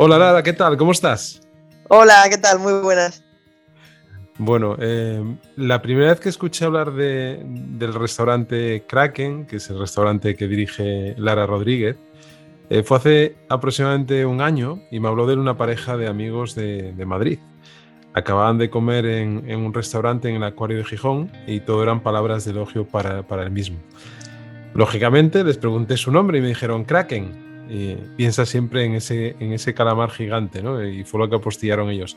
Hola Lara, ¿qué tal? ¿Cómo estás? Hola, ¿qué tal? Muy buenas. Bueno, eh, la primera vez que escuché hablar del restaurante Kraken, que es el restaurante que dirige Lara Rodríguez, eh, fue hace aproximadamente un año y me habló de una pareja de amigos de, Madrid. Acababan de comer en, un restaurante en el Acuario de Gijón y todo eran palabras de elogio para, para el mismo. Lógicamente les pregunté su nombre y me dijeron Kraken, piensa siempre en ese, en ese calamar gigante, ¿no? Y fue lo que apostillaron ellos.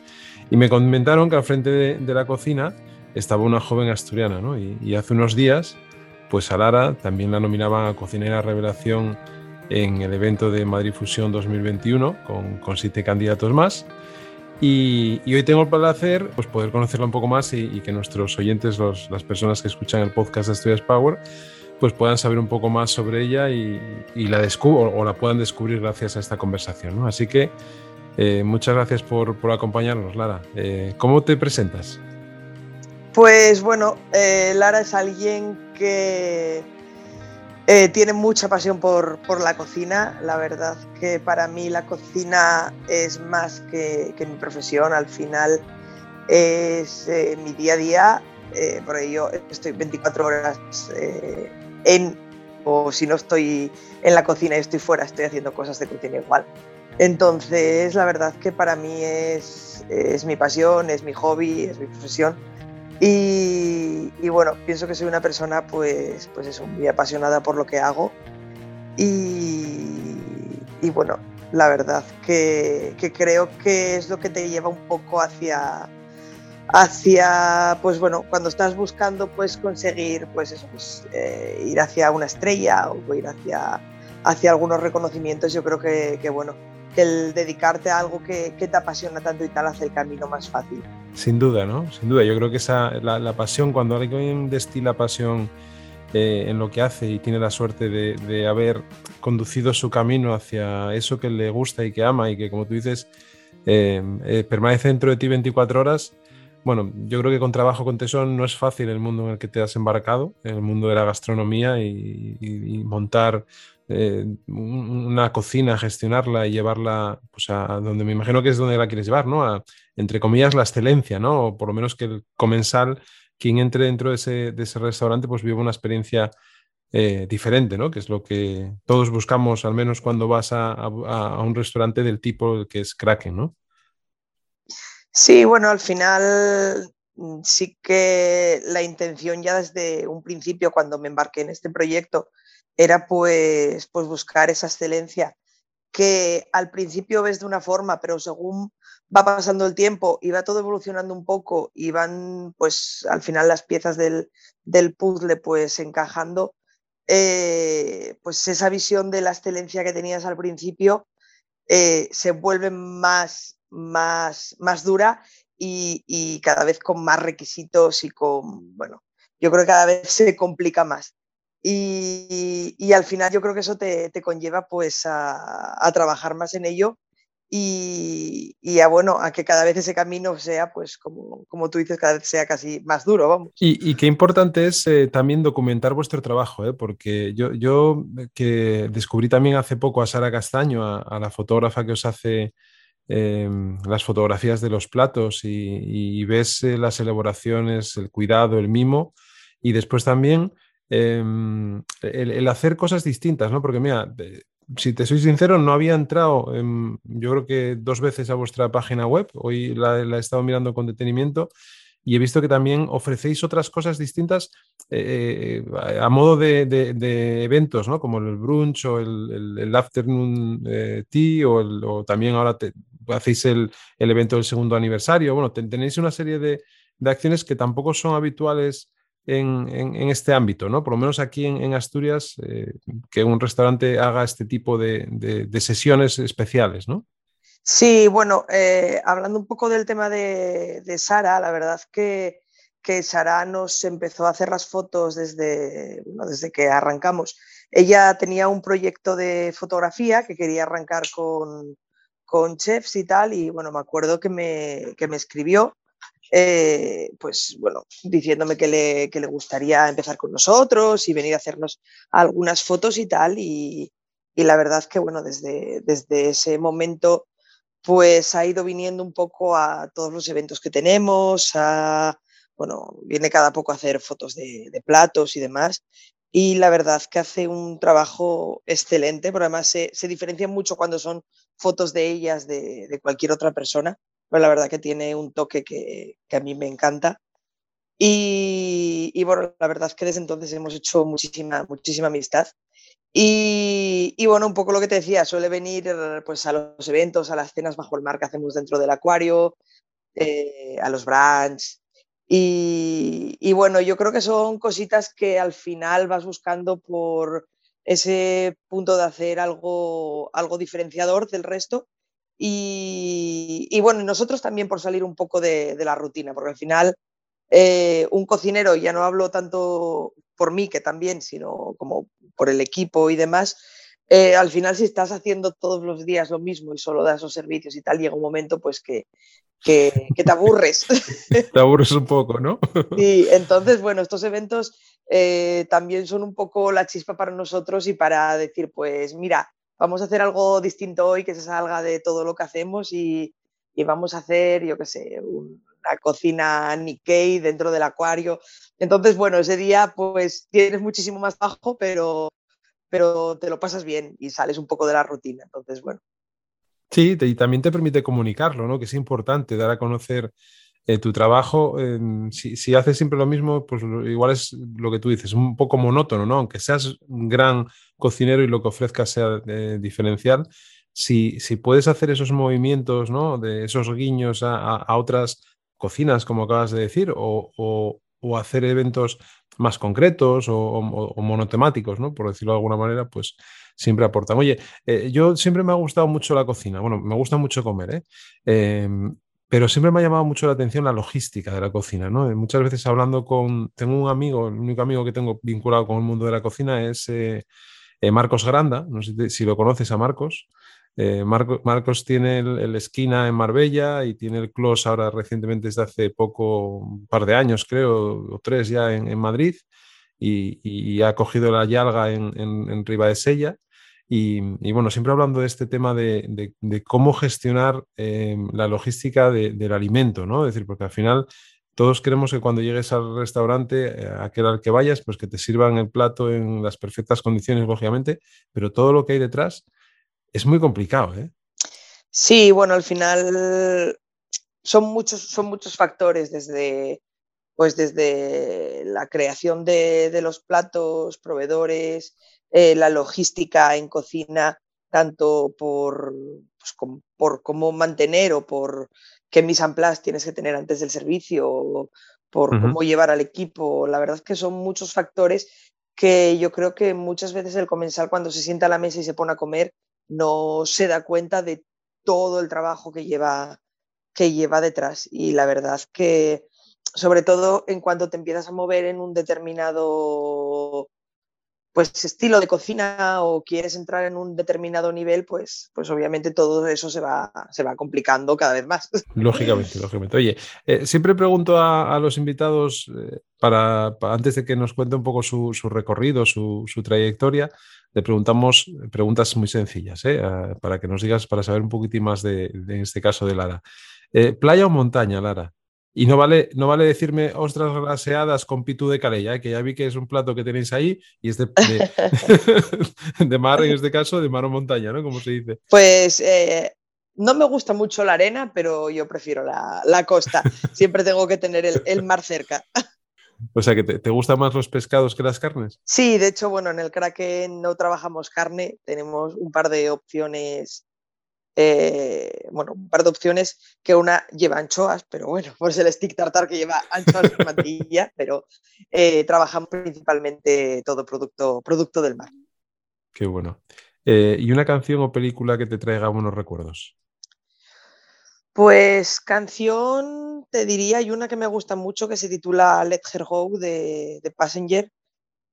Y me comentaron que al frente de, la cocina estaba una joven asturiana, ¿no? Y, hace unos días, pues a Lara también la nominaban a cocinera revelación en el evento de Madrid Fusión 2021 con, siete candidatos más. Y, hoy tengo el placer pues, poder conocerla un poco más y, y que nuestros oyentes, las personas que escuchan el podcast de Asturias Power, pues puedan saber un poco más sobre ella y, la descubro, o la puedan descubrir gracias a esta conversación. Así que eh, muchas gracias por, acompañarnos, Lara. Eh, ¿Cómo te presentas? Pues bueno, eh, Lara es alguien que tiene mucha pasión por, la cocina. La verdad que para mí la cocina es más que, que mi profesión. Al final es mi día a día. por ello estoy 24 horas en, o si no estoy en la cocina y estoy fuera, estoy haciendo cosas de cocina igual. Entonces, la verdad que para mí es, es mi pasión, es mi hobby, es mi profesión. Y, bueno, pienso que soy una persona pues, pues eso, muy apasionada por lo que hago. Y, y bueno, la verdad que, que creo que es lo que te lleva un poco hacia, hacia, pues bueno, cuando estás buscando pues conseguir pues eso, pues, eh, ir hacia una estrella o ir hacia, hacia algunos reconocimientos, yo creo que, que bueno, que el dedicarte a algo que, te apasiona tanto y tal hace el camino más fácil. Sin duda, ¿no? Sin duda, yo creo que esa, la, pasión, cuando alguien destila pasión eh, en lo que hace y tiene la suerte de, de haber conducido su camino hacia eso que le gusta y que ama y que, como tú dices, eh, permanece dentro de ti 24 horas, bueno, yo creo que con trabajo con tesón no es fácil el mundo en el que te has embarcado, el mundo de la gastronomía y, montar eh, una cocina, gestionarla y llevarla pues, a donde me imagino que es donde la quieres llevar, ¿no? Entre comillas, la excelencia, ¿no? O por lo menos que el comensal, quien entre dentro de ese, de ese restaurante, pues viva una experiencia eh, diferente, ¿no? Que es lo que todos buscamos, al menos cuando vas a, a un restaurante del tipo que es Kraken, ¿no? Sí, bueno, al final mm, sí que la intención ya desde un principio, cuando me embarqué en este proyecto, era pues, pues buscar esa excelencia que al principio ves de una forma, pero según va pasando el tiempo y va todo evolucionando un poco y van pues al final las piezas del, del puzzle pues encajando, eh, pues esa visión de la excelencia que tenías al principio eh, se vuelve más más, más dura y, cada vez con más requisitos y con, bueno, yo creo que cada vez se complica más. Y, al final yo creo que eso te, conlleva pues a, trabajar más en ello y, a bueno, a que cada vez ese camino sea pues como, como tú dices, cada vez sea casi más duro, vamos. Y, qué importante es eh, también documentar vuestro trabajo, ¿eh? porque yo, yo que descubrí también hace poco a Sara Castaño, a la fotógrafa que os hace Em, las fotografías de los platos y, ves eh, las elaboraciones, el cuidado, el mimo y después también em, el, hacer cosas distintas, ¿no? Porque mira, si te soy sincero, no había entrado, yo creo que dos veces a vuestra página web, hoy la, he estado mirando con detenimiento y he visto que también ofrecéis otras cosas distintas eh, eh, a modo de, eventos, ¿no? Como el brunch o el, afternoon tea o, o, también ahora te, hacéis el, evento del segundo aniversario. Bueno, tenéis una serie de, acciones que tampoco son habituales en, este ámbito, ¿no? Por lo menos aquí en, Asturias, eh, que un restaurante haga este tipo de, sesiones especiales, ¿no? Sí, bueno, eh, hablando un poco del tema de, Sara, la verdad que, que, Sara nos empezó a hacer las fotos desde, desde que arrancamos. Ella tenía un proyecto de fotografía que quería arrancar con, con chefs y tal, y bueno, me acuerdo que me, que me escribió, eh, pues bueno, diciéndome que le, que le, gustaría empezar con nosotros y venir a hacernos algunas fotos y tal, y, y la verdad que bueno, desde, desde ese momento pues ha ido viniendo un poco a todos los eventos que tenemos, bueno, viene cada poco a hacer fotos de, platos y demás. Y la verdad que hace un trabajo excelente, pero además se, diferencia mucho cuando son fotos de ellas de, cualquier otra persona, pero la verdad que tiene un toque que, a mí me encanta. Y, y, bueno, la verdad es que desde entonces hemos hecho muchísima, muchísima amistad y, bueno, un poco lo que te decía, suele venir pues, a los eventos, a las cenas bajo el mar que hacemos dentro del acuario, eh, a los brands. Y, bueno, yo creo que son cositas que al final vas buscando por ese punto de hacer algo, algo diferenciador del resto. Y, y bueno, nosotros también por salir un poco de, de la rutina, porque al final eh, un cocinero, ya no hablo tanto por mí que también, sino como por el equipo y demás, eh, al final si estás haciendo todos los días lo mismo y solo das esos servicios y tal, llega un momento pues que, que, te aburres. te aburres un poco, ¿no? sí, entonces, bueno, estos eventos eh, también son un poco la chispa para nosotros y para decir, pues mira, vamos a hacer algo distinto hoy que se salga de todo lo que hacemos y, y vamos a hacer, yo qué sé, un, la cocina Nikkei dentro del acuario. Entonces, bueno, ese día pues tienes muchísimo más bajo, pero, pero te lo pasas bien y sales un poco de la rutina. Entonces, bueno. Sí, y también te permite comunicarlo, ¿no? Que es importante dar a conocer eh, tu trabajo. si, haces siempre lo mismo, pues igual es lo que tú dices, un poco monótono, ¿no? Aunque seas un gran cocinero y lo que ofrezcas sea eh, diferencial, si, si, puedes hacer esos movimientos, ¿no? De esos guiños a, a otras cocinas, como acabas de decir, o, hacer eventos más concretos o, monotemáticos, ¿no? Por decirlo de alguna manera, pues siempre aportan. Oye, eh, yo siempre me ha gustado mucho la cocina, bueno, me gusta mucho comer, ¿eh? Em, pero siempre me ha llamado mucho la atención la logística de la cocina, ¿no? Muchas veces hablando con, tengo un amigo, el único amigo que tengo vinculado con el mundo de la cocina es eh, Marcos Granda, no sé si lo conoces a Marcos. Eh, Marcos tiene el, esquina en Marbella y tiene el Clos ahora recientemente desde hace poco, un par de años creo, o tres ya en, Madrid, y, ha cogido la Yalga en, en, Riva de Sella. Y, bueno, siempre hablando de este tema de, cómo gestionar eh, la logística del alimento, ¿no? Es decir, porque al final todos queremos que cuando llegues al restaurante, eh, aquel al que vayas, pues que te sirvan el plato en las perfectas condiciones, lógicamente, pero todo lo que hay detrás es muy complicado, ¿eh? Sí, bueno, al final son muchos, son muchos factores desde, pues desde la creación de, los platos, proveedores, eh, la logística en cocina, tanto por, pues, por cómo mantener o por qué mise en place tienes que tener antes del servicio, o por cómo llevar al equipo. La verdad es que son muchos factores que yo creo que muchas veces el comensal cuando se sienta a la mesa y se pone a comer no se da cuenta de todo el trabajo que lleva, que lleva detrás. Y la verdad que, sobre todo en cuanto te empiezas a mover en un determinado pues estilo de cocina o quieres entrar en un determinado nivel, pues, pues obviamente todo eso se va, se va complicando cada vez más. Lógicamente, lógicamente. Oye, eh, siempre pregunto a, los invitados, eh, para, antes de que nos cuente un poco su, recorrido, su, trayectoria, le preguntamos preguntas muy sencillas, ¿eh? para que nos digas, para saber un poquitín más de, en este caso de Lara. ¿Playa o montaña, Lara? Y no vale, no vale decirme ostras glaseadas con pitu de calella, ¿eh? que ya vi que es un plato que tenéis ahí y es de, de, mar, en este caso, de mar o montaña, ¿no? Como se dice. Pues eh, no me gusta mucho la arena, pero yo prefiero la, costa. Siempre tengo que tener el, mar cerca. O sea, que te, te, gustan más los pescados que las carnes. Sí, de hecho, bueno, en el Kraken no trabajamos carne, tenemos un par de opciones eh, bueno, un par de opciones que una lleva anchoas, pero bueno, pues el stick tartar que lleva anchoas y mantilla, pero eh, trabajamos principalmente todo producto, producto del mar. Qué bueno. Eh, ¿Y una canción o película que te traiga buenos recuerdos? Pues canción, te diría, hay una que me gusta mucho que se titula Let Her Go de, Passenger.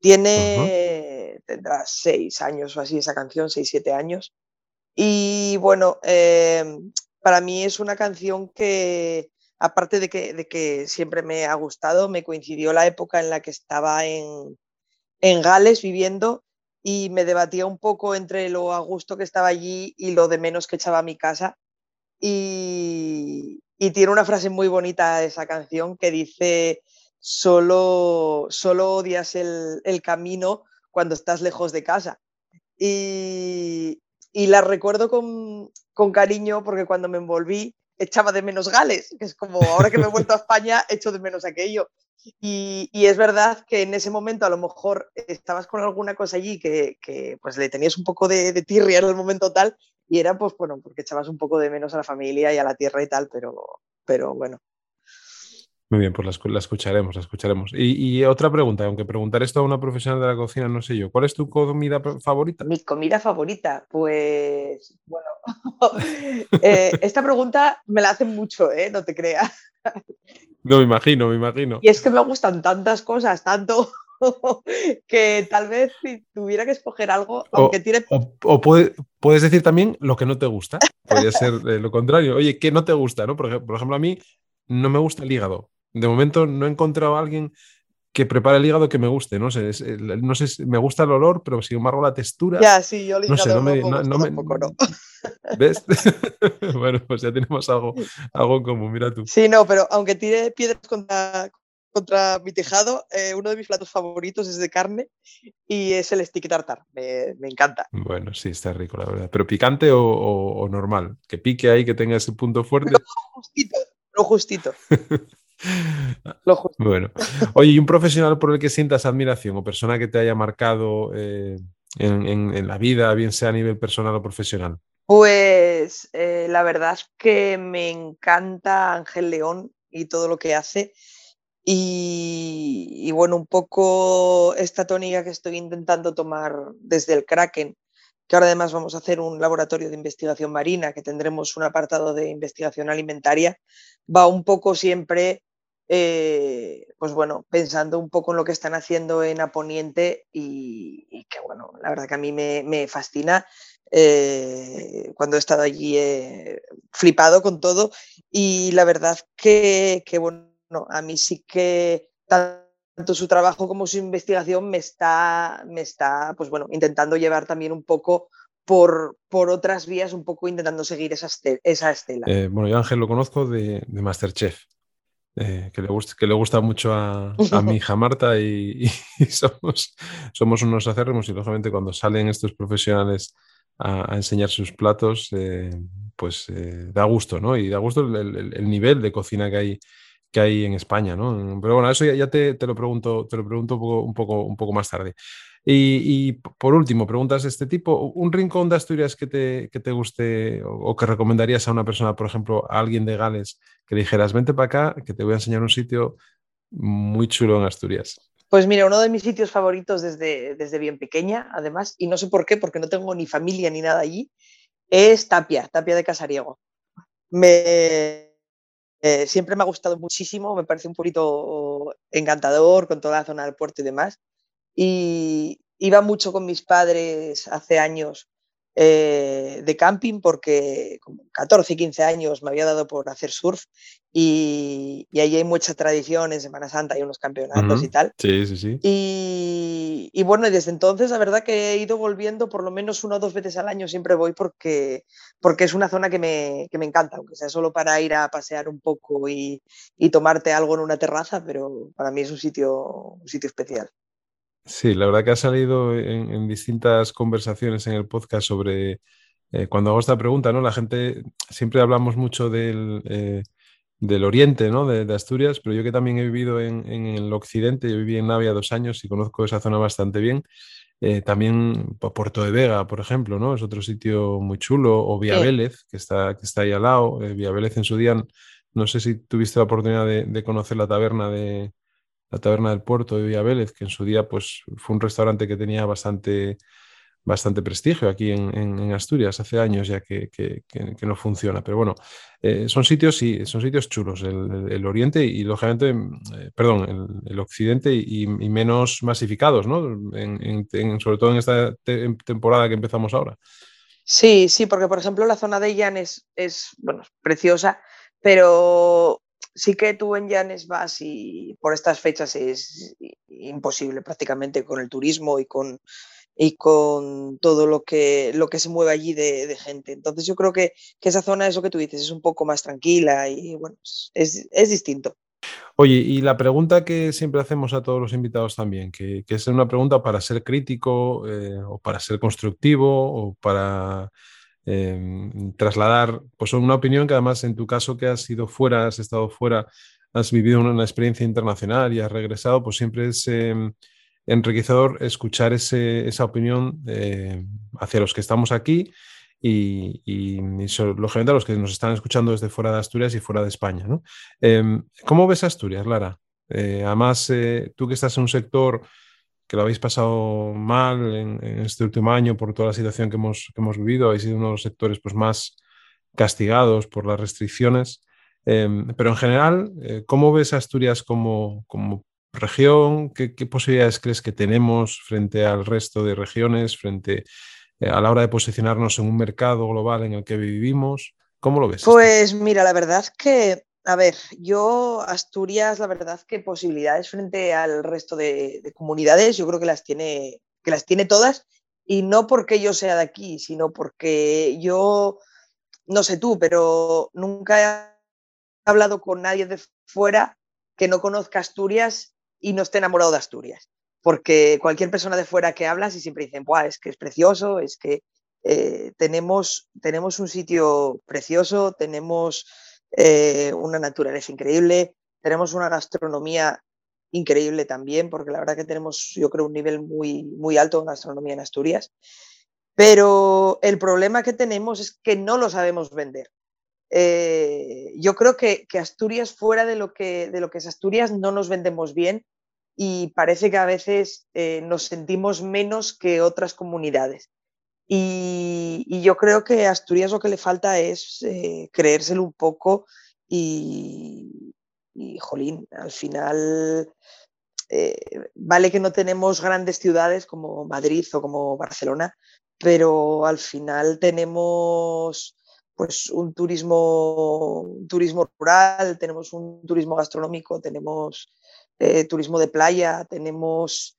Tiene, tendrá seis años o así esa canción, seis, siete años. Y bueno, em, para mí es una canción que, aparte de que, de que, siempre me ha gustado, me coincidió la época en la que estaba en, en Gales viviendo y me debatía un poco entre lo a gusto que estaba allí y lo de menos que echaba a mi casa. Y, tiene una frase muy bonita esa canción que dice, solo, solo odias el, camino cuando estás lejos de casa. Y, la recuerdo con, con, cariño porque cuando me envolví echaba de menos Gales, que es como ahora que me he vuelto a España, echo de menos aquello. Y, es verdad que en ese momento a lo mejor estabas con alguna cosa allí que, pues le tenías un poco de, de, tirria en el momento tal y era pues bueno, porque echabas un poco de menos a la familia y a la tierra y tal, pero, pero bueno. Muy bien, pues la, escucharemos, la escucharemos. Y, otra pregunta, aunque preguntar esto a una profesional de la cocina, no sé yo, ¿cuál es tu comida favorita? Mi comida favorita, pues bueno, eh, esta pregunta me la hacen mucho, ¿eh? no te creas. No, me imagino, me imagino. Y es que me gustan tantas cosas, tanto que tal vez si tuviera que escoger algo, aunque tiene... O, puedes decir también lo que no te gusta, podría ser eh, lo contrario. Oye, ¿qué no te gusta? ¿no? Por, por ejemplo, a mí no me gusta el hígado. De momento no he encontrado a alguien que prepare el hígado que me guste, no sé, no sé, me gusta el olor, pero sin embargo la textura. Ya, sí, yo el no sé, no me, no, ¿Ves? bueno, pues ya tenemos algo, algo en común, mira tú. Sí, no, pero aunque tire piedras contra, contra mi tejado, eh, uno de mis platos favoritos es de carne y es el stick tartar, me, me encanta. Bueno, sí, está rico, la verdad. ¿Pero picante o, o, normal? Que pique ahí, que tenga ese punto fuerte. Lo justito, lo justito. Bueno, oye, ¿y un profesional por el que sientas admiración o persona que te haya marcado eh, en, la vida, bien sea a nivel personal o profesional? Pues eh, la verdad es que me encanta Ángel León y todo lo que hace. Y, y, bueno, un poco esta tónica que estoy intentando tomar desde el Kraken, que ahora además vamos a hacer un laboratorio de investigación marina, que tendremos un apartado de investigación alimentaria, va un poco siempre eh, pues bueno, pensando un poco en lo que están haciendo en Aponiente y, que bueno, la verdad que a mí me, fascina. Eh, cuando he estado allí he flipado con todo y la verdad que, bueno, a mí sí que tanto su trabajo como su investigación me está, me está pues bueno, intentando llevar también un poco por, por, otras vías, un poco intentando seguir esa, estela. Eh, bueno, yo Ángel lo conozco de, de Masterchef. Eh, que, le gusta, que le gusta mucho a, mi hija Marta y, somos, somos unos acérrimos y lógicamente cuando salen estos profesionales a, enseñar sus platos, eh, pues eh, da gusto, ¿no? Y da gusto el, nivel de cocina que hay, que hay en España, ¿no? Pero bueno, eso ya, te, te, lo pregunto, te lo pregunto un poco, un poco, un poco más tarde. Y, por último, preguntas de este tipo. ¿Un rincón de Asturias que te, que te guste o, que recomendarías a una persona, por ejemplo, a alguien de Gales, que le dijeras, vente para acá, que te voy a enseñar un sitio muy chulo en Asturias? Pues mira, uno de mis sitios favoritos desde, desde bien pequeña, además, y no sé por qué, porque no tengo ni familia ni nada allí, es Tapia, Tapia de Casariego. Me, eh, siempre me ha gustado muchísimo, me parece un pueblito encantador con toda la zona del puerto y demás. Y iba mucho con mis padres hace años eh, de camping porque con 14, 15 años me había dado por hacer surf y, y allí hay mucha tradición, en Semana Santa hay unos campeonatos y tal. Sí, sí, sí. Y, y, bueno, desde entonces la verdad que he ido volviendo por lo menos una o dos veces al año, siempre voy porque, porque es una zona que me, que me encanta, aunque sea solo para ir a pasear un poco y, y tomarte algo en una terraza, pero para mí es un sitio, un sitio especial. Sí, la verdad que ha salido en, distintas conversaciones en el podcast sobre eh, cuando hago esta pregunta, ¿no? La gente siempre hablamos mucho del, eh, del oriente, ¿no? De, Asturias, pero yo que también he vivido en, el occidente, yo viví en Navia dos años y conozco esa zona bastante bien. Eh, también Puerto de Vega, por ejemplo, ¿no? Es otro sitio muy chulo, o Vía Vélez, que está, que está ahí al lado. Vía Vélez en su día, no sé si tuviste la oportunidad de conocer la taberna de, la Taberna del Puerto de Villa Vélez, que en su día pues, fue un restaurante que tenía bastante, bastante prestigio aquí en, Asturias, hace años ya que, no funciona. Pero bueno, eh, son sitios, sí, son sitios chulos, el, Oriente y lógicamente, eh, perdón, el, Occidente y, menos masificados, ¿no? sobre todo en esta temporada que empezamos ahora. Sí, sí, porque por ejemplo la zona de Llanes es, bueno, preciosa, pero sí que tú en Llanes vas y por estas fechas es imposible prácticamente con el turismo y con, y con todo lo que, lo que se mueve allí de, gente. Entonces yo creo que, esa zona, eso que tú dices, es un poco más tranquila y bueno, es, distinto. Oye, y la pregunta que siempre hacemos a todos los invitados también, que, es una pregunta para ser crítico eh, o para ser constructivo o para em, trasladar pues, una opinión que además en tu caso que has ido fuera, has estado fuera, has vivido una, experiencia internacional y has regresado, pues siempre es em, enriquecedor escuchar esa opinión eh, hacia los que estamos aquí y, lógicamente a los que nos están escuchando desde fuera de Asturias y fuera de España. Em, ¿Cómo ves Asturias, Lara? Eh, además, eh, tú que estás en un sector que lo habéis pasado mal en, este último año por toda la situación que hemos, hemos vivido, habéis sido uno de los sectores pues, más castigados por las restricciones. Em, pero en general, ¿cómo ves Asturias como, como región? ¿Qué, posibilidades crees que tenemos frente al resto de regiones, frente eh, a la hora de posicionarnos en un mercado global en el que vivimos? ¿Cómo lo ves? Pues mira, la verdad es que, a ver, yo Asturias, la verdad que posibilidades frente al resto de, comunidades, yo creo que las tiene, que las tiene todas, y no porque yo sea de aquí, sino porque yo, no sé tú, pero nunca he hablado con nadie de fuera que no conozca Asturias y no esté enamorado de Asturias. Porque cualquier persona de fuera que hablas y siempre dicen, es que es precioso, es que eh, tenemos, tenemos un sitio precioso, tenemos eh, una naturaleza increíble, tenemos una gastronomía increíble también, porque la verdad que tenemos, yo creo, un nivel muy, muy alto de gastronomía en Asturias. Pero el problema que tenemos es que no lo sabemos vender. Eh, yo creo que, Asturias, fuera de lo que, de lo que es Asturias, no nos vendemos bien y parece que a veces eh, nos sentimos menos que otras comunidades. Y, yo creo que a Asturias lo que le falta es eh, creérselo un poco y, jolín, al final vale que no tenemos grandes ciudades como Madrid o como Barcelona, pero al final tenemos pues un turismo, turismo rural, tenemos un turismo gastronómico, tenemos eh, turismo de playa, tenemos,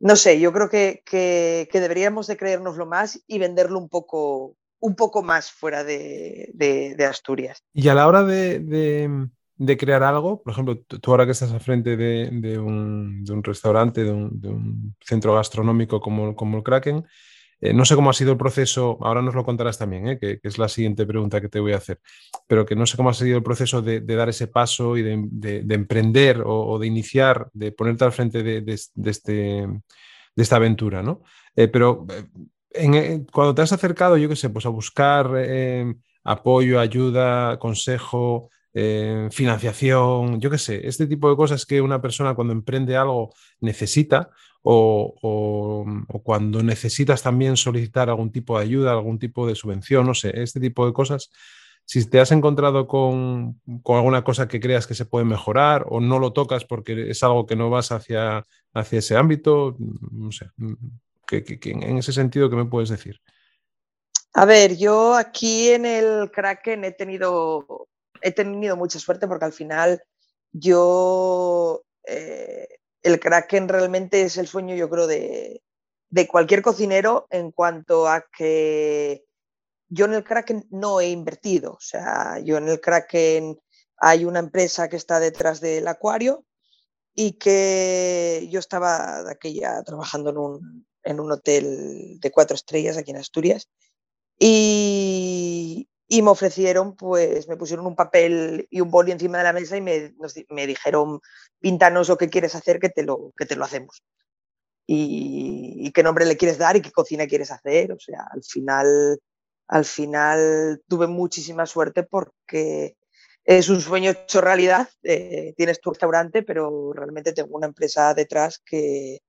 no sé, yo creo que, que, deberíamos de creérnoslo más y venderlo un poco, un poco más fuera de, Asturias. Y a la hora de, de, crear algo, por ejemplo, tú ahora que estás al frente de, un, un, restaurante, de un, un, centro gastronómico como, como el Kraken, eh, no sé cómo ha sido el proceso, ahora nos lo contarás también, ¿eh? que, es la siguiente pregunta que te voy a hacer, pero que no sé cómo ha sido el proceso de, dar ese paso y de, emprender o, de iniciar, de ponerte al frente de, este, de esta aventura, ¿no? Eh, pero cuando te has acercado, yo qué sé, pues a buscar apoyo, ayuda, consejo, financiación, yo qué sé, este tipo de cosas que una persona cuando emprende algo necesita o, cuando necesitas también solicitar algún tipo de ayuda, algún tipo de subvención, no sé, este tipo de cosas. Si te has encontrado con, alguna cosa que creas que se puede mejorar o no lo tocas porque es algo que no vas hacia, hacia ese ámbito, no sé, en ese sentido, ¿qué me puedes decir? A ver, yo aquí en el Kraken he tenido, he tenido mucha suerte porque al final yo eh, el Kraken realmente es el sueño, yo creo, de, cualquier cocinero en cuanto a que yo en el Kraken no he invertido. O sea, yo en el Kraken hay una empresa que está detrás del acuario y que yo estaba de aquella trabajando en un, en un hotel de cuatro estrellas aquí en Asturias. Y, y me ofrecieron, pues me pusieron un papel y un boli encima de la mesa y me, me dijeron, píntanos lo que quieres hacer, que te lo, que te lo hacemos. Y, qué nombre le quieres dar y qué cocina quieres hacer. O sea, al final, al final tuve muchísima suerte porque es un sueño hecho realidad. Eh, tienes tu restaurante, pero realmente tengo una empresa detrás que,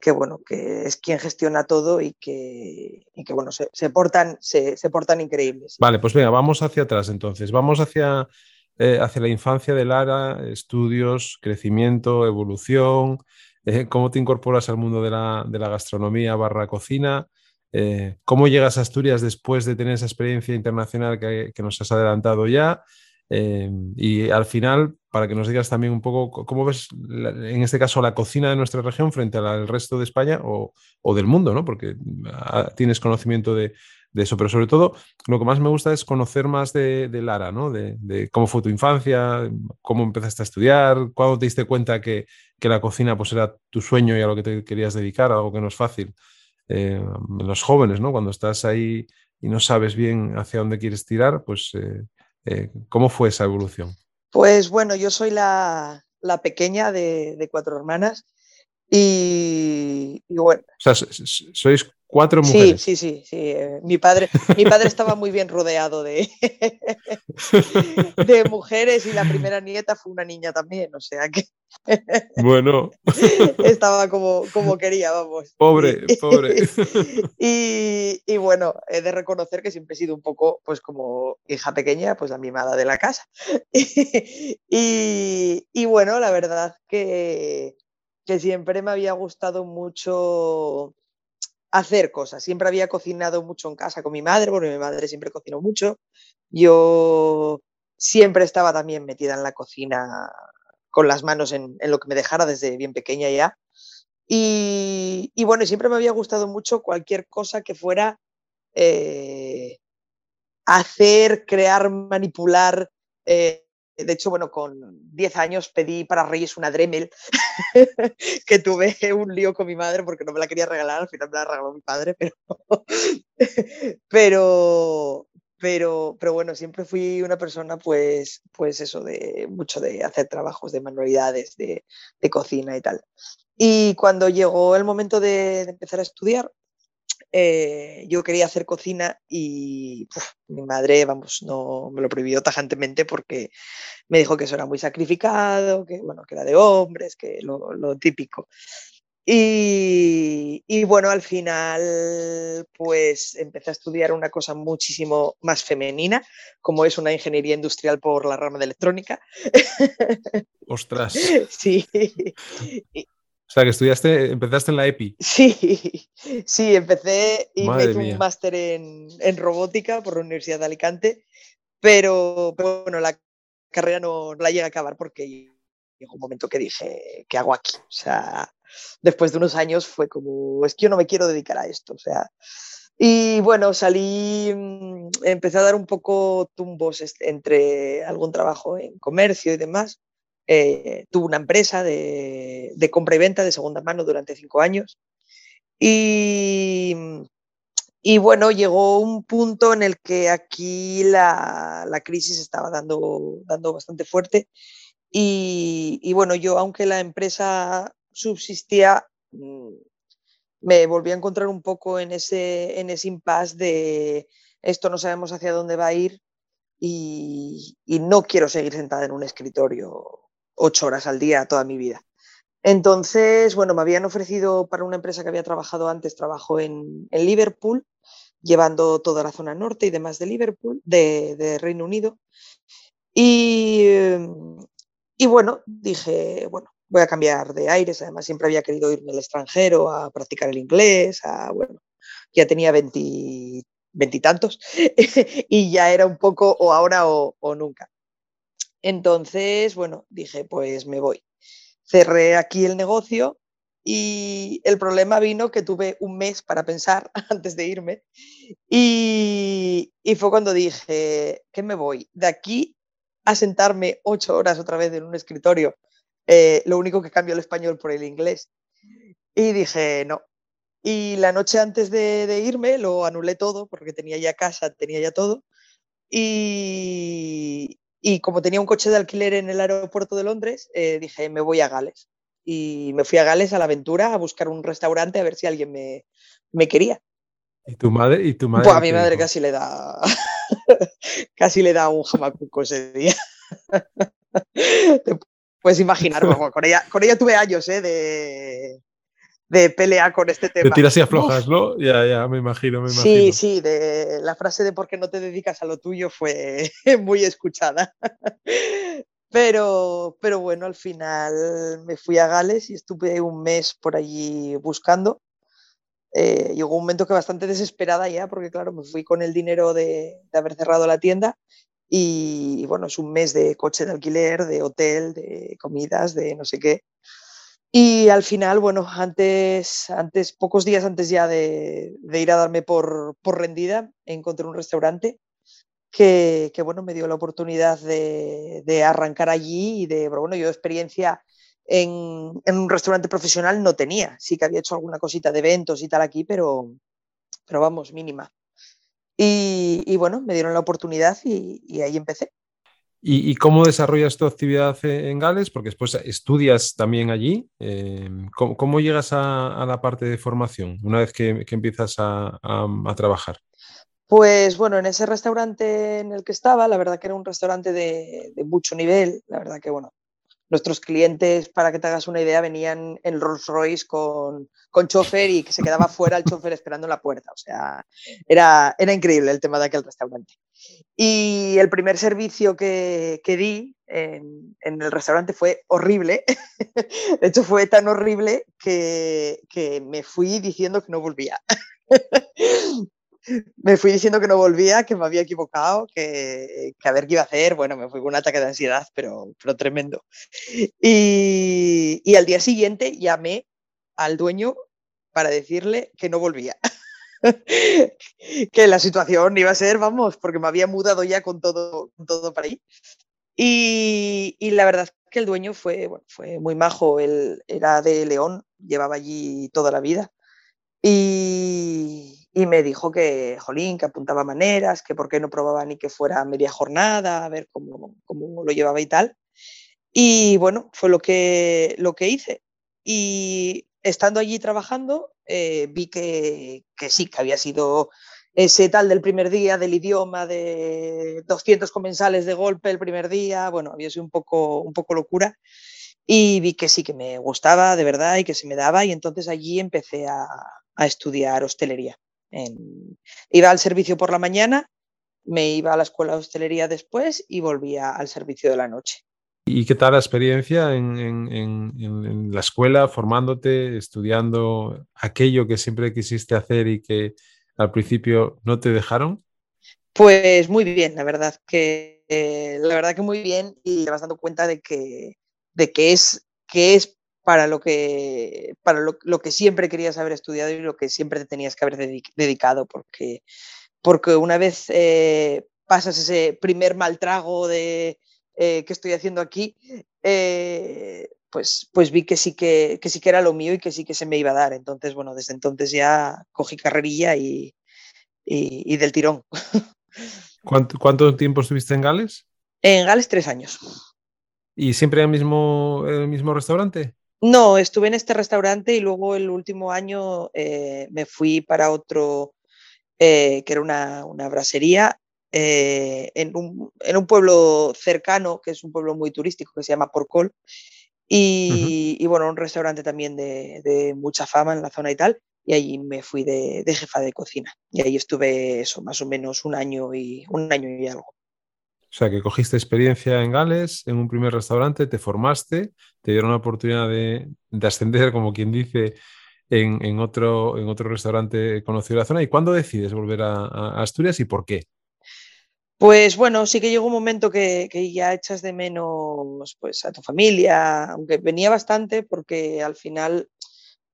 que bueno, que es quien gestiona todo y que, que bueno, se, portan, se, portan increíbles. Vale, pues venga, vamos hacia atrás entonces. Vamos hacia, eh, hacia la infancia de Lara, estudios, crecimiento, evolución, eh, cómo te incorporas al mundo de la, gastronomía barra cocina. Eh, ¿Cómo llegas a Asturias después de tener esa experiencia internacional que, que nos has adelantado ya? y al final, para que nos digas también un poco cómo ves, en este caso, la cocina de nuestra región frente al resto de España o, del mundo, ¿no? Porque ah, tienes conocimiento de, eso, pero sobre todo lo que más me gusta es conocer más de, Lara, ¿no? De, cómo fue tu infancia, cómo empezaste a estudiar, cuándo te diste cuenta que, la cocina pues era tu sueño y a lo que te querías dedicar, algo que no es fácil. Eh, los jóvenes, ¿no? Cuando estás ahí y no sabes bien hacia dónde quieres tirar, pues eh, eh, ¿cómo fue esa evolución? Pues bueno, yo soy la, pequeña de, cuatro hermanas y, bueno. O sea, sois cuatro mujeres. Sí, sí, sí. sí. Eh, mi, padre, mi padre estaba muy bien rodeado de, de mujeres y la primera nieta fue una niña también, o sea que. Bueno. Estaba como, como quería, vamos. Pobre, pobre. Y, y, bueno, he de reconocer que siempre he sido un poco, pues como hija pequeña, pues la mimada de la casa. Y, y bueno, la verdad que, que siempre me había gustado mucho hacer cosas. Siempre había cocinado mucho en casa con mi madre, porque mi madre siempre cocinó mucho. Yo siempre estaba también metida en la cocina con las manos en, lo que me dejara desde bien pequeña ya. Y, bueno, siempre me había gustado mucho cualquier cosa que fuera eh, hacer, crear, manipular. Eh, de hecho, bueno, con 10 años pedí para Reyes una Dremel, que tuve un lío con mi madre porque no me la quería regalar, al final me la regaló mi padre, pero, pero, pero, pero bueno, siempre fui una persona, pues, pues eso, de mucho de hacer trabajos de manualidades, de, de cocina y tal. Y cuando llegó el momento de empezar a estudiar, eh, yo quería hacer cocina y mi madre, vamos, no me lo prohibió tajantemente porque me dijo que eso era muy sacrificado, que bueno, que era de hombres, que lo, típico. Y, y, bueno, al final, pues empecé a estudiar una cosa muchísimo más femenina, como es una ingeniería industrial por la rama de electrónica. Ostras. Sí. O sea, que estudiaste, empezaste en la EPI. Sí, sí, empecé y me hice un máster en, robótica por la Universidad de Alicante, pero, bueno, la carrera no, la llegué a acabar porque llegó un momento que dije, ¿qué hago aquí? O sea, después de unos años fue como, es que yo no me quiero dedicar a esto, o sea, y bueno, salí, mm, empecé a dar un poco tumbos entre algún trabajo en comercio y demás, eh, tuve una empresa de, compra y venta de segunda mano durante cinco años. Y, y, bueno, llegó un punto en el que aquí la, crisis estaba dando, dando bastante fuerte. Y, bueno, yo, aunque la empresa subsistía, mm, me volví a encontrar un poco en ese, en ese impasse de esto no sabemos hacia dónde va a ir y, y no quiero seguir sentada en un escritorio ocho horas al día toda mi vida. Entonces, bueno, me habían ofrecido para una empresa que había trabajado antes, trabajo en, Liverpool, llevando toda la zona norte y demás de Liverpool, de, Reino Unido. Y, y, bueno, dije, bueno, voy a cambiar de aires. Además, siempre había querido irme al extranjero a practicar el inglés, a, bueno, ya tenía veintitantos y ya era un poco o ahora o nunca. Entonces, bueno, dije, pues me voy. Cerré aquí el negocio y el problema vino que tuve un mes para pensar antes de irme y, fue cuando dije, ¿qué me voy? De aquí a sentarme ocho horas otra vez en un escritorio, eh, lo único que cambio el español por el inglés. Y dije, no. Y la noche antes de irme lo anulé todo porque tenía ya casa, tenía ya todo. Y, y como tenía un coche de alquiler en el aeropuerto de Londres, eh, dije, me voy a Gales. Y me fui a Gales a la aventura a buscar un restaurante a ver si alguien me, me quería. ¿Y tu madre? ¿Y tu madre pues a mi madre casi le da casi le da un jamacuco ese día. Te puedes imaginar, con ella, con ella tuve años ¿eh? de, de pelea con este tema. De tiras y aflojas, ¿no? Ya, ya, me imagino, me imagino. Sí, sí, de, la frase de por qué no te dedicas a lo tuyo fue muy escuchada. Pero, pero bueno, al final me fui a Gales y estuve un mes por allí buscando. Eh, llegó un momento que bastante desesperada ya, porque claro, me fui con el dinero de, de haber cerrado la tienda Y bueno, es un mes de coche de alquiler, de hotel, de comidas, de no sé qué. Y al final, bueno, antes, antes pocos días antes ya de, ir a darme por, rendida, encontré un restaurante que, bueno, me dio la oportunidad de, de arrancar allí y de, bueno, yo experiencia en, en, un restaurante profesional no tenía. Sí que había hecho alguna cosita de eventos y tal aquí, pero, pero vamos, mínima. Y, y bueno, me dieron la oportunidad y, y ahí empecé. ¿Y, cómo desarrollas tu actividad en Gales? Porque después estudias también allí. Eh, ¿cómo, llegas a, la parte de formación una vez que, empiezas a, trabajar? Pues bueno, en ese restaurante en el que estaba, la verdad que era un restaurante de, de mucho nivel, la verdad que bueno, nuestros clientes, para que te hagas una idea, venían en Rolls Royce con, con chofer y que se quedaba fuera el chofer esperando en la puerta. O sea, era, era increíble el tema de aquel restaurante. Y el primer servicio que, que di en, en, el restaurante fue horrible. De hecho, fue tan horrible que, que me fui diciendo que no volvía. me fui diciendo que no volvía, que me había equivocado, que, que, a ver qué iba a hacer. Bueno, me fui con un ataque de ansiedad, pero, pero tremendo. Y, y al día siguiente llamé al dueño para decirle que no volvía. que la situación iba a ser, vamos, porque me había mudado ya con todo, con todo para ahí. Y, y, la verdad es que el dueño fue, bueno, fue muy majo, él era de León, llevaba allí toda la vida. Y, y me dijo que, jolín, que apuntaba maneras, que por qué no probaba ni que fuera media jornada, a ver cómo, cómo lo llevaba y tal. Y bueno, fue lo que, lo que hice. Y estando allí trabajando, eh, vi que, que, sí, que había sido ese tal del primer día, del idioma, de 200 comensales de golpe el primer día, bueno, había sido un poco, un poco locura. Y vi que sí, que me gustaba de verdad y que se me daba, y entonces allí empecé a, a estudiar hostelería. En, iba al servicio por la mañana, me iba a la escuela de hostelería después y volvía al servicio de la noche. ¿Y qué tal la experiencia en, en, en, la escuela, formándote, estudiando aquello que siempre quisiste hacer y que al principio no te dejaron? Pues muy bien, la verdad que eh, la verdad que muy bien y te vas dando cuenta de que, de que es que es para lo que, para lo, lo, que siempre querías haber estudiado y lo que siempre te tenías que haber dedicado, porque, porque una vez eh, pasas ese primer mal trago de eh, qué estoy haciendo aquí, eh, pues, pues vi que sí que, que, sí que era lo mío y que sí que se me iba a dar. Entonces, bueno, desde entonces ya cogí carrerilla y, y, y del tirón. ¿Cuánto, ¿Cuánto tiempo estuviste en Gales? En Gales tres años. ¿Y siempre en el mismo, el mismo restaurante? No, estuve en este restaurante y luego el último año eh, me fui para otro, eh, que era una, una brasería, eh, en, un, en, un, pueblo cercano, que es un pueblo muy turístico, que se llama Porcol, y, uh -huh. y bueno, un restaurante también de, de, mucha fama en la zona y tal, y allí me fui de, de, jefa de cocina, y ahí estuve eso, más o menos un año y, un año y algo. O sea, que cogiste experiencia en Gales, en un primer restaurante, te formaste, te dieron la oportunidad de, de ascender, como quien dice, en, otro, en otro restaurante conocido de la zona. ¿Y cuándo decides volver a, a, Asturias y por qué? Pues bueno, sí que llegó un momento que, que, ya echas de menos pues, a tu familia, aunque venía bastante porque al final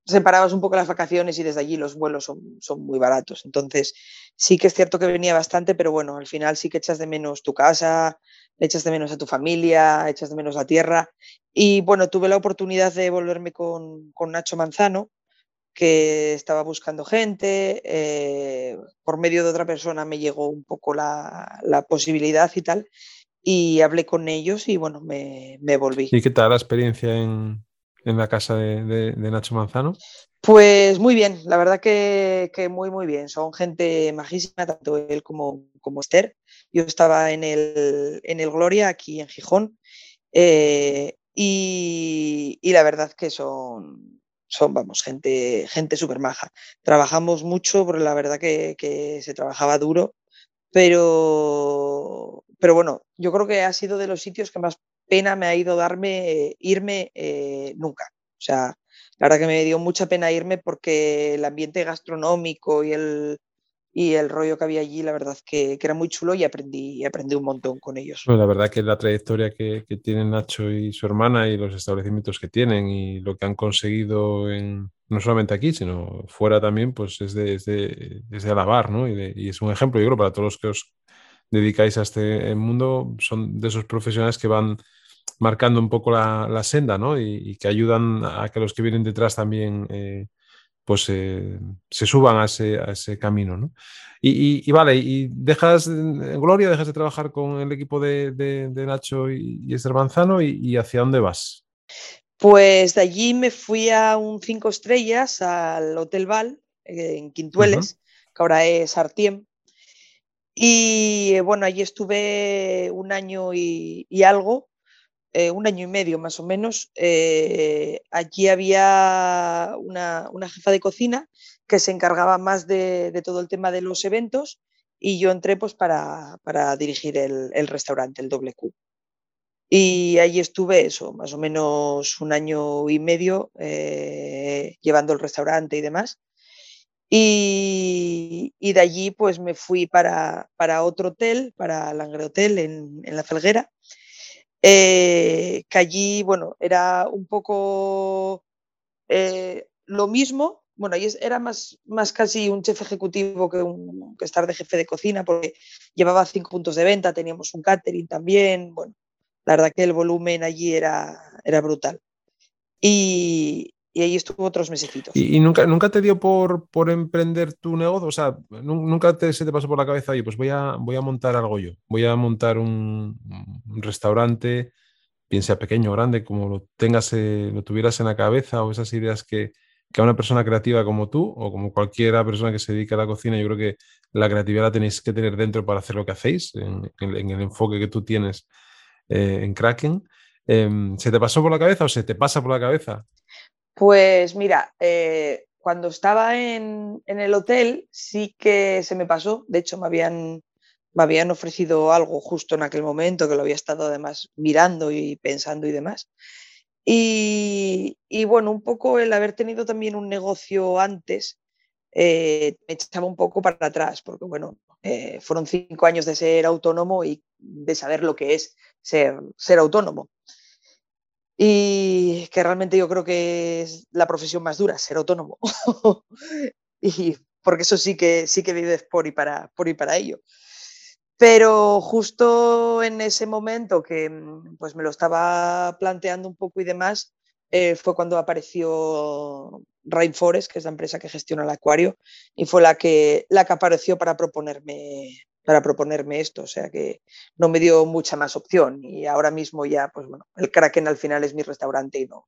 separabas un poco las vacaciones y desde allí los vuelos son, son, muy baratos. Entonces, sí que es cierto que venía bastante, pero bueno, al final sí que echas de menos tu casa, echas de menos a tu familia, echas de menos la tierra. Y bueno, tuve la oportunidad de volverme con, con Nacho Manzano, que estaba buscando gente, eh, por medio de otra persona me llegó un poco la, la posibilidad y tal, y hablé con ellos y bueno, me, me volví. ¿Y qué tal la experiencia en, en la casa de, de, de, Nacho Manzano? Pues muy bien, la verdad que, que, muy, muy bien. Son gente majísima, tanto él como, como Esther. Yo estaba en el, en el Gloria, aquí en Gijón, eh, y, y, la verdad que son, son vamos, gente, gente súper maja. Trabajamos mucho, porque la verdad que, que se trabajaba duro, pero, pero bueno, yo creo que ha sido de los sitios que más pena me ha ido darme irme eh, nunca. O sea, la verdad que me dio mucha pena irme porque el ambiente gastronómico y el, y el rollo que había allí, la verdad que, que era muy chulo y aprendí, aprendí un montón con ellos. Bueno, la verdad que la trayectoria que, que, tienen Nacho y su hermana y los establecimientos que tienen y lo que han conseguido en, no solamente aquí, sino fuera también, pues es de, es de, es de alabar, ¿no? Y, y, es un ejemplo, yo creo, para todos los que os dedicáis a este mundo, son de esos profesionales que van marcando un poco la, la senda, ¿no? Y, y, que ayudan a que los que vienen detrás también eh, pues eh, se suban a ese, a ese camino, ¿no? Y, y, y, vale, y dejas Gloria, dejas de trabajar con el equipo de, de, de Nacho y, Esther Manzano, y, hacia dónde vas? Pues de allí me fui a un cinco estrellas al Hotel Val, eh, en Quintueles, uh -huh. que ahora es Artiem. Y bueno, allí estuve un año y, y algo, eh, un año y medio más o menos. Eh, allí había una, una, jefa de cocina que se encargaba más de, de, todo el tema de los eventos y yo entré pues para, para dirigir el, restaurante, el doble Q. Y allí estuve eso, más o menos un año y medio eh, llevando el restaurante y demás. Y, y, de allí pues me fui para, para otro hotel, para Langre Hotel en, en La Felguera, eh, que allí, bueno, era un poco eh, lo mismo, bueno, era más, más casi un chef ejecutivo que, un, que estar de jefe de cocina, porque llevaba cinco puntos de venta, teníamos un catering también, bueno, la verdad que el volumen allí era, era brutal. Y, y ahí estuvo otros mesecitos. ¿Y, nunca, nunca te dio por, por, emprender tu negocio? O sea, nunca se te pasó por la cabeza, oye, pues voy a, voy a montar algo yo, voy a montar un, restaurante, bien sea pequeño o grande, como lo tengas, eh, lo tuvieras en la cabeza o esas ideas que, que a una persona creativa como tú o como cualquiera persona que se dedica a la cocina, yo creo que la creatividad la tenéis que tener dentro para hacer lo que hacéis, en, el enfoque que tú tienes eh, en Kraken. Eh, ¿Se te pasó por la cabeza o se te pasa por la cabeza? Pues mira, eh, cuando estaba en, en, el hotel sí que se me pasó, de hecho me habían, me habían ofrecido algo justo en aquel momento, que lo había estado además mirando y pensando y demás. Y, bueno, un poco el haber tenido también un negocio antes eh, me echaba un poco para atrás, porque bueno, eh, fueron cinco años de ser autónomo y de saber lo que es ser, ser autónomo y que realmente yo creo que es la profesión más dura, ser autónomo. y porque eso sí que sí que vives por y para por y para ello. Pero justo en ese momento que pues me lo estaba planteando un poco y demás, eh, fue cuando apareció Rainforest, que es la empresa que gestiona el acuario, y fue la que, la que apareció para proponerme, para proponerme esto, o sea que no me dio mucha más opción y ahora mismo ya, pues bueno, el Kraken al final es mi restaurante y no,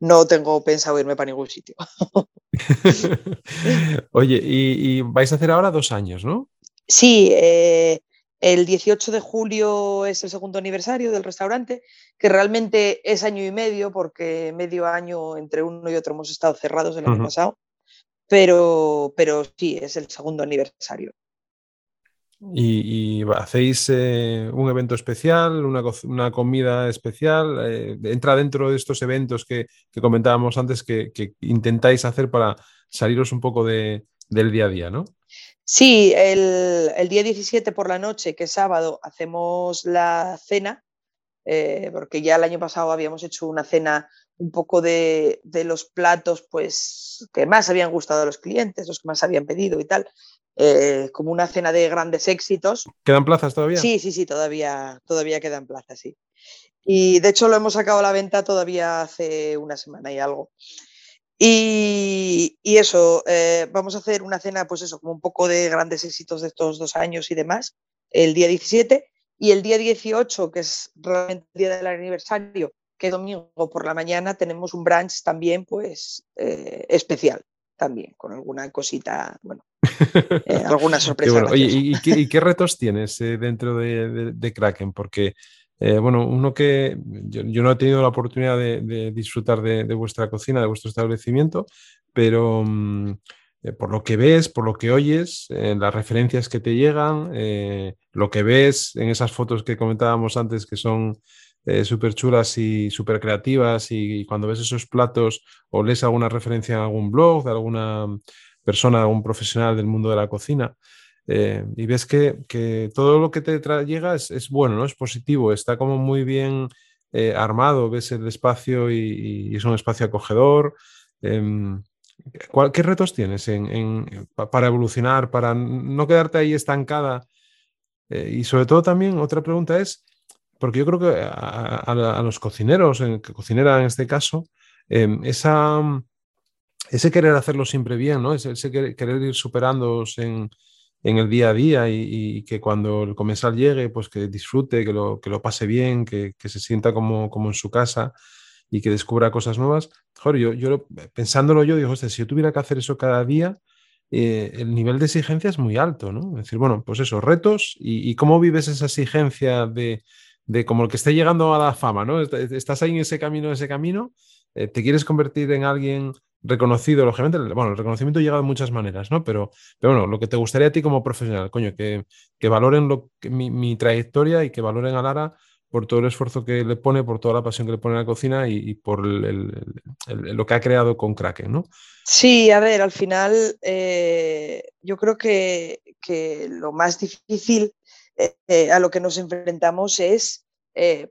no tengo pensado irme para ningún sitio. Oye, y, y, vais a hacer ahora dos años, ¿no? Sí, eh, el 18 de julio es el segundo aniversario del restaurante, que realmente es año y medio, porque medio año entre uno y otro hemos estado cerrados el año uh -huh. pasado, pero, pero sí, es el segundo aniversario. Y, hacéis eh, un evento especial, una, comida especial, eh, entra dentro de estos eventos que, comentábamos antes que, intentáis hacer para saliros un poco de, del día a día, ¿no? Sí, el, el, día 17 por la noche, que es sábado, hacemos la cena, eh, porque ya el año pasado habíamos hecho una cena un poco de, de, los platos pues, que más habían gustado a los clientes, los que más habían pedido y tal eh, como una cena de grandes éxitos. ¿Quedan plazas todavía? Sí, sí, sí, todavía, todavía quedan plazas, sí. Y de hecho lo hemos sacado a la venta todavía hace una semana y algo. Y, y eso, eh, vamos a hacer una cena, pues eso, como un poco de grandes éxitos de estos dos años y demás, el día 17 y el día 18, que es realmente el día del aniversario, que domingo por la mañana tenemos un brunch también, pues eh, especial, también, con alguna cosita, bueno, eh, alguna sorpresa. bueno. Oye, ¿y, qué, ¿y, qué, retos tienes eh, dentro de, de, de, Kraken? Porque, eh, bueno, uno que yo, yo, no he tenido la oportunidad de, de disfrutar de, vuestra cocina, de vuestro establecimiento, pero um, por lo que ves, por lo que oyes, las referencias que te llegan, lo que ves en esas fotos que comentábamos antes que son eh, súper chulas y súper creativas y, cuando ves esos platos o lees alguna referencia en algún blog de alguna persona, un profesional del mundo de la cocina. Eh, y ves que, todo lo que te llega es, bueno, ¿no? Es positivo, está como muy bien eh, armado, ves el espacio y, es un espacio acogedor. Em, ¿Qué retos tienes para evolucionar, para no quedarte ahí estancada? Eh, y sobre todo también otra pregunta es, porque yo creo que a, los cocineros, en, cocinera en este caso, em, esa, ese querer hacerlo siempre bien, ¿no? ese, querer ir superándose en, en el día a día y, que cuando el comensal llegue, pues que disfrute, que lo, que lo pase bien, que, que, se sienta como, como en su casa y que descubra cosas nuevas. Joder, yo, yo pensándolo yo, digo, si yo tuviera que hacer eso cada día, eh, el nivel de exigencia es muy alto, ¿no? Es decir, bueno, pues eso, retos y, cómo vives esa exigencia de, de, como el que esté llegando a la fama, ¿no? Estás ahí en ese camino, ese camino, eh, te quieres convertir en alguien reconocido, lógicamente, bueno, el reconocimiento llega de muchas maneras, ¿no? Pero, pero bueno, lo que te gustaría a ti como profesional, coño, que, que valoren lo, que, mi, trayectoria y que valoren a Lara por todo el esfuerzo que le pone, por toda la pasión que le pone a la cocina y, por lo que ha creado con Kraken, ¿no? Sí, a ver, al final eh, yo creo que, que, lo más difícil eh, eh, a lo que nos enfrentamos es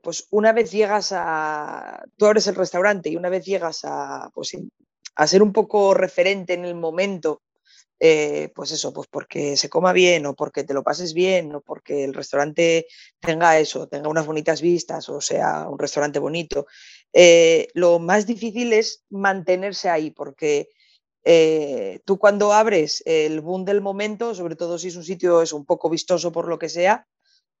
pues una vez llegas a, tú abres el restaurante y una vez llegas a, pues a ser un poco referente en el momento, eh, pues eso, pues porque se coma bien o porque te lo pases bien o porque el restaurante tenga eso, tenga unas bonitas vistas o sea un restaurante bonito. Eh, lo más difícil es mantenerse ahí porque eh, tú cuando abres el boom del momento, sobre todo si es un sitio es un poco vistoso por lo que sea,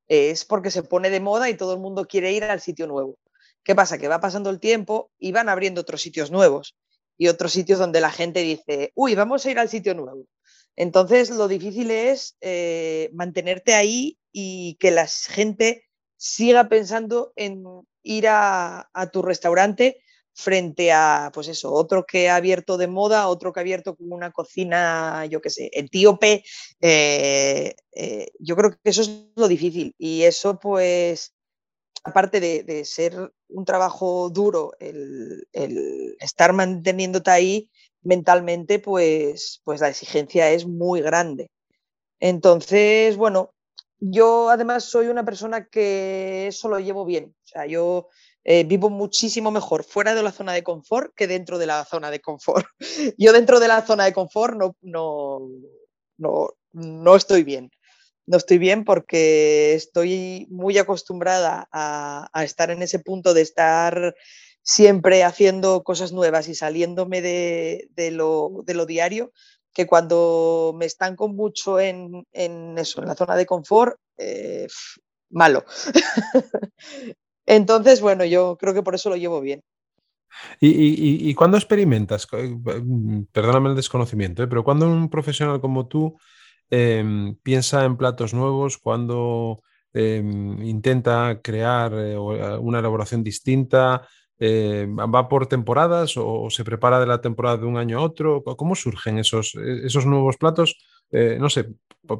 es porque se pone de moda y todo el mundo quiere ir al sitio nuevo. ¿Qué pasa? Que va pasando el tiempo y van abriendo otros sitios nuevos y otros sitios donde la gente dice, uy, vamos a ir al sitio nuevo. Entonces, lo difícil es eh, mantenerte ahí y que la gente siga pensando en ir a, tu restaurante frente a, pues eso, otro que ha abierto de moda, otro que ha abierto con una cocina, yo qué sé, etíope. Eh, eh, yo creo que eso es lo difícil y eso, pues, aparte de, ser un trabajo duro, el, estar manteniéndote ahí mentalmente, pues, pues la exigencia es muy grande. Entonces, bueno, yo además soy una persona que eso lo llevo bien. O sea, yo eh, vivo muchísimo mejor fuera de la zona de confort que dentro de la zona de confort. Yo dentro de la zona de confort no, no, no, no estoy bien no estoy bien porque estoy muy acostumbrada a, estar en ese punto de estar siempre haciendo cosas nuevas y saliéndome de, lo, diario, que cuando me estanco mucho en, eso, en la zona de confort, eh, malo. Entonces, bueno, yo creo que por eso lo llevo bien. ¿Y, cuándo experimentas? Perdóname el desconocimiento, ¿eh? pero cuando un profesional como tú Em, piensa en platos nuevos, cuando em, intenta crear eh, eh, una elaboración distinta, em, va por temporadas o, se prepara de la temporada de un año a otro. ¿Cómo surgen esos, e, esos nuevos platos? Eh, no sé,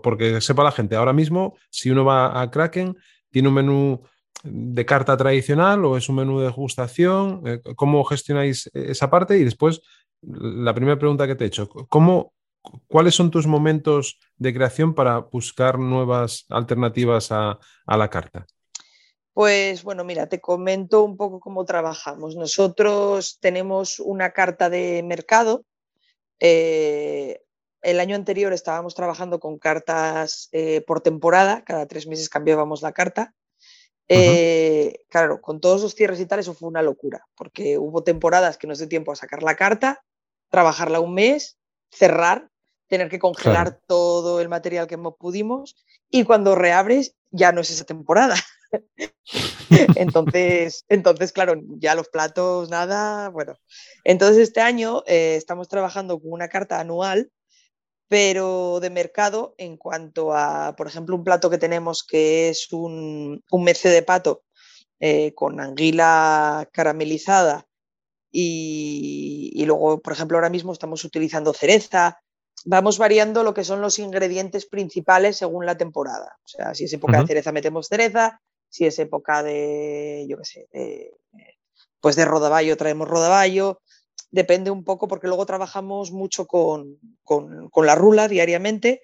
porque sepa la gente, ahora mismo, si uno va a Kraken, tiene un menú de carta tradicional o es un menú de degustación? ¿Cómo gestionáis esa parte? Y después, la primera pregunta que te he hecho, ¿cómo ¿cuáles son tus momentos de creación para buscar nuevas alternativas a, la carta? Pues bueno, mira, te comento un poco cómo trabajamos. Nosotros tenemos una carta de mercado. Eh, el año anterior estábamos trabajando con cartas eh, por temporada, cada tres meses cambiábamos la carta. Eh, claro, con todos los cierres y tal, eso fue una locura, porque hubo temporadas que nos dio tiempo a sacar la carta, trabajarla un mes, cerrar tener que congelar todo el material que pudimos y cuando reabres ya no es esa temporada. entonces, entonces, claro, ya los platos, nada, bueno. Entonces este año eh, estamos trabajando con una carta anual, pero de mercado en cuanto a, por ejemplo, un plato que tenemos que es un, un mece de pato eh, con anguila caramelizada y, y, luego, por ejemplo, ahora mismo estamos utilizando cereza, vamos variando lo que son los ingredientes principales según la temporada. O sea, si es época de cereza, metemos cereza, si es época de, yo qué sé, pues de rodaballo, traemos rodaballo. Depende un poco, porque luego trabajamos mucho con, la rula diariamente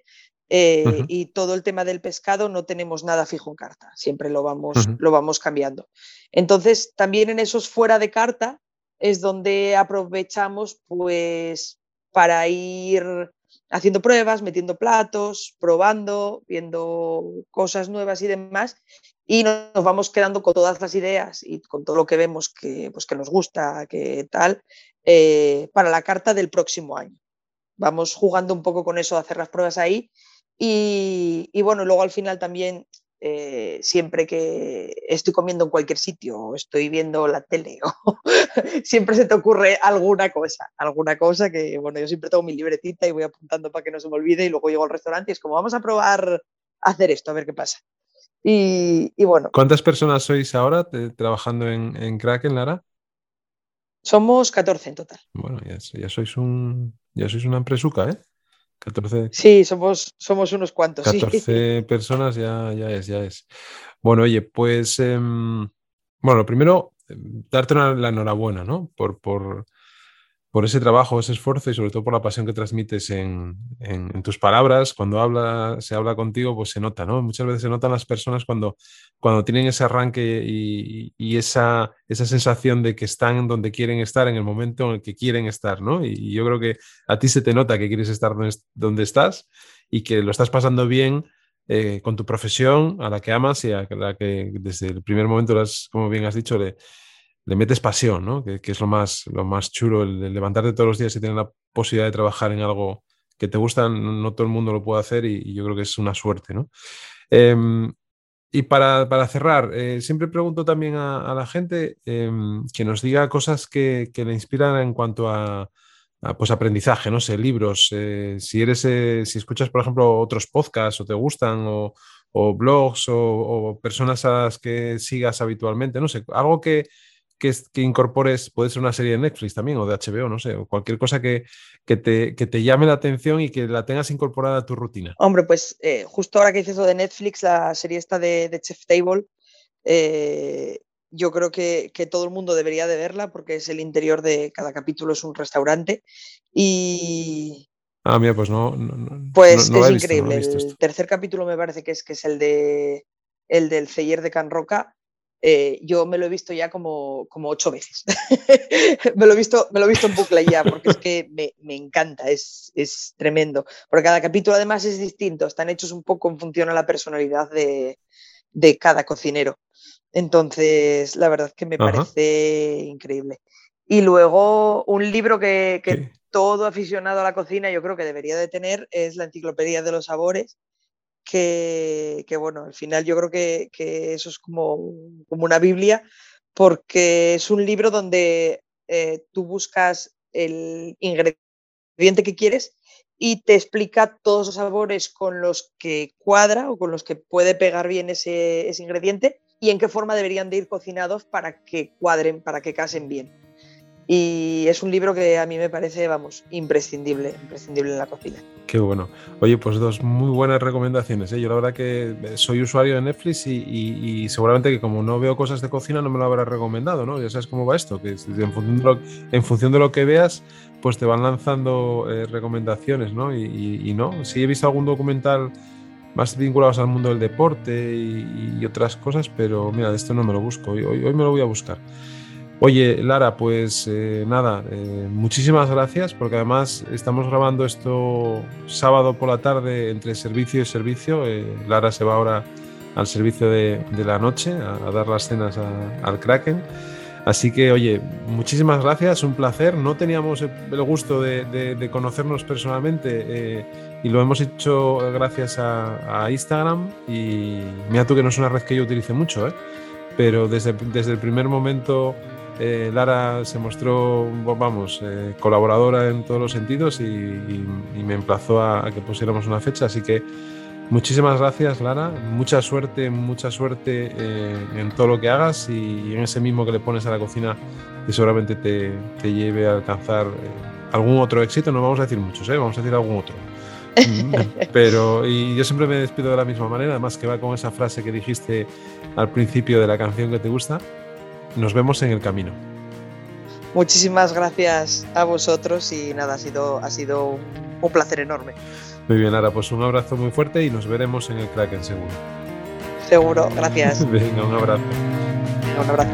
eh, y todo el tema del pescado no tenemos nada fijo en carta, siempre lo vamos, lo vamos cambiando. Entonces, también en esos fuera de carta es donde aprovechamos pues para ir haciendo pruebas, metiendo platos, probando, viendo cosas nuevas y demás, y nos vamos quedando con todas las ideas y con todo lo que vemos que, pues, que nos gusta, que tal, eh, para la carta del próximo año. Vamos jugando un poco con eso, hacer las pruebas ahí. Y, y bueno, luego al final también eh, siempre que estoy comiendo en cualquier sitio o estoy viendo la tele o siempre se te ocurre alguna cosa, alguna cosa que, bueno, yo siempre tengo mi libretita y voy apuntando para que no se me olvide y luego llego al restaurante y es como, vamos a probar hacer esto, a ver qué pasa. Y, bueno. ¿Cuántas personas sois ahora trabajando en, en Kraken, Lara? Somos 14 en total. Bueno, ya, ya sois un ya sois una empresuca, ¿eh? 14. Sí, somos, somos unos cuantos. 14 personas ya, ya es, ya es. Bueno, oye, pues, em, bueno, primero, em, darte la enhorabuena, ¿no? Por, por, por ese trabajo, ese esfuerzo y sobre todo por la pasión que transmites en, tus palabras. Cuando habla, se habla contigo, pues se nota, ¿no? Muchas veces se notan las personas cuando, cuando tienen ese arranque y, esa, esa, sensación de que están donde quieren estar en el momento en el que quieren estar, ¿no? Y, yo creo que a ti se te nota que quieres estar donde, estás y que lo estás pasando bien. Eh, con tu profesión, a la que amas y a la que desde el primer momento, como bien has dicho, le, le metes pasión, ¿no? Que, es lo más, lo más chulo, el, levantarte todos los días y tener la posibilidad de trabajar en algo que te gusta, no, todo el mundo lo puede hacer y, yo creo que es una suerte, ¿no? Em, y para, cerrar, eh, siempre pregunto también a, la gente em, que nos diga cosas que, le inspiran en cuanto a, pues aprendizaje, no sé, libros, eh, si eres, eh, si escuchas, por ejemplo, otros podcasts o te gustan, o, blogs, o, o, personas a las que sigas habitualmente, no sé, algo que, que, incorpores, puede ser una serie de Netflix también o de HBO, no sé, o cualquier cosa que, que, te, que te, llame la atención y que la tengas incorporada a tu rutina. Hombre, pues eh, justo ahora que dices lo de Netflix, la serie esta de, Chef Table, eh, yo creo que, que, todo el mundo debería de verla porque es el interior de cada capítulo, es un restaurante y... Ah, mira, pues no. pues es increíble. el tercer capítulo me parece que es, que es el, de, el del Celler de Can Roca eh, yo me lo he visto ya como, como ocho veces. me, lo he visto, me lo he visto en bucle ya, porque es que me, me, encanta, es, es tremendo. Porque cada capítulo además es distinto, están hechos un poco en función a la personalidad de, de cada cocinero. Entonces, la verdad que me parece increíble. Y luego, un libro que, que todo aficionado a la cocina yo creo que debería de tener es la Enciclopedia de los Sabores, que, bueno, al final yo creo que, eso es como, como, una Biblia, porque es un libro donde eh, tú buscas el ingrediente que quieres y te explica todos los sabores con los que cuadra o con los que puede pegar bien ese, ese ingrediente y en qué forma deberían de ir cocinados para que cuadren, para que casen bien. Y es un libro que a mí me parece, vamos, imprescindible, imprescindible en la cocina. Qué bueno. Oye, pues dos muy buenas recomendaciones. ¿eh? Yo la verdad que soy usuario de Netflix y, seguramente que como no veo cosas de cocina no me lo habrás recomendado, ¿no? Ya sabes cómo va esto, que en función de lo, en función de lo que veas, pues te van lanzando eh, recomendaciones, ¿no? Y, no, sí he visto algún documental más vinculados al mundo del deporte y, otras cosas, pero mira, de esto no me lo busco. Hoy me lo voy a buscar. Oye, Lara, pues eh, nada, eh, muchísimas gracias porque además estamos grabando esto sábado por la tarde entre servicio y servicio. Eh, Lara se va ahora al servicio de, la noche a, dar las cenas al Kraken. Así que, oye, muchísimas gracias, un placer. No teníamos el gusto de, conocernos personalmente y lo hemos hecho gracias a, a, Instagram. Y mira tú que no es una red que yo utilice mucho, pero desde, desde el primer momento eh, Lara se mostró, vamos, eh, colaboradora en todos los sentidos y, me emplazó a, que pusiéramos una fecha. Así que muchísimas gracias, Lara. Mucha suerte, mucha suerte eh, en todo lo que hagas y, en ese mismo que le pones a la cocina que seguramente te, lleve a alcanzar algún otro éxito. No vamos a decir muchos, vamos a decir algún otro. Pero, y yo siempre me despido de la misma manera, además que va con esa frase que dijiste al principio de la canción que te gusta, nos vemos en el camino. Muchísimas gracias a vosotros y nada, ha sido, ha sido un placer enorme. Muy bien, Lara, pues un abrazo muy fuerte y nos veremos en el Kraken seguro. Seguro, gracias. Venga, un abrazo. Un abrazo.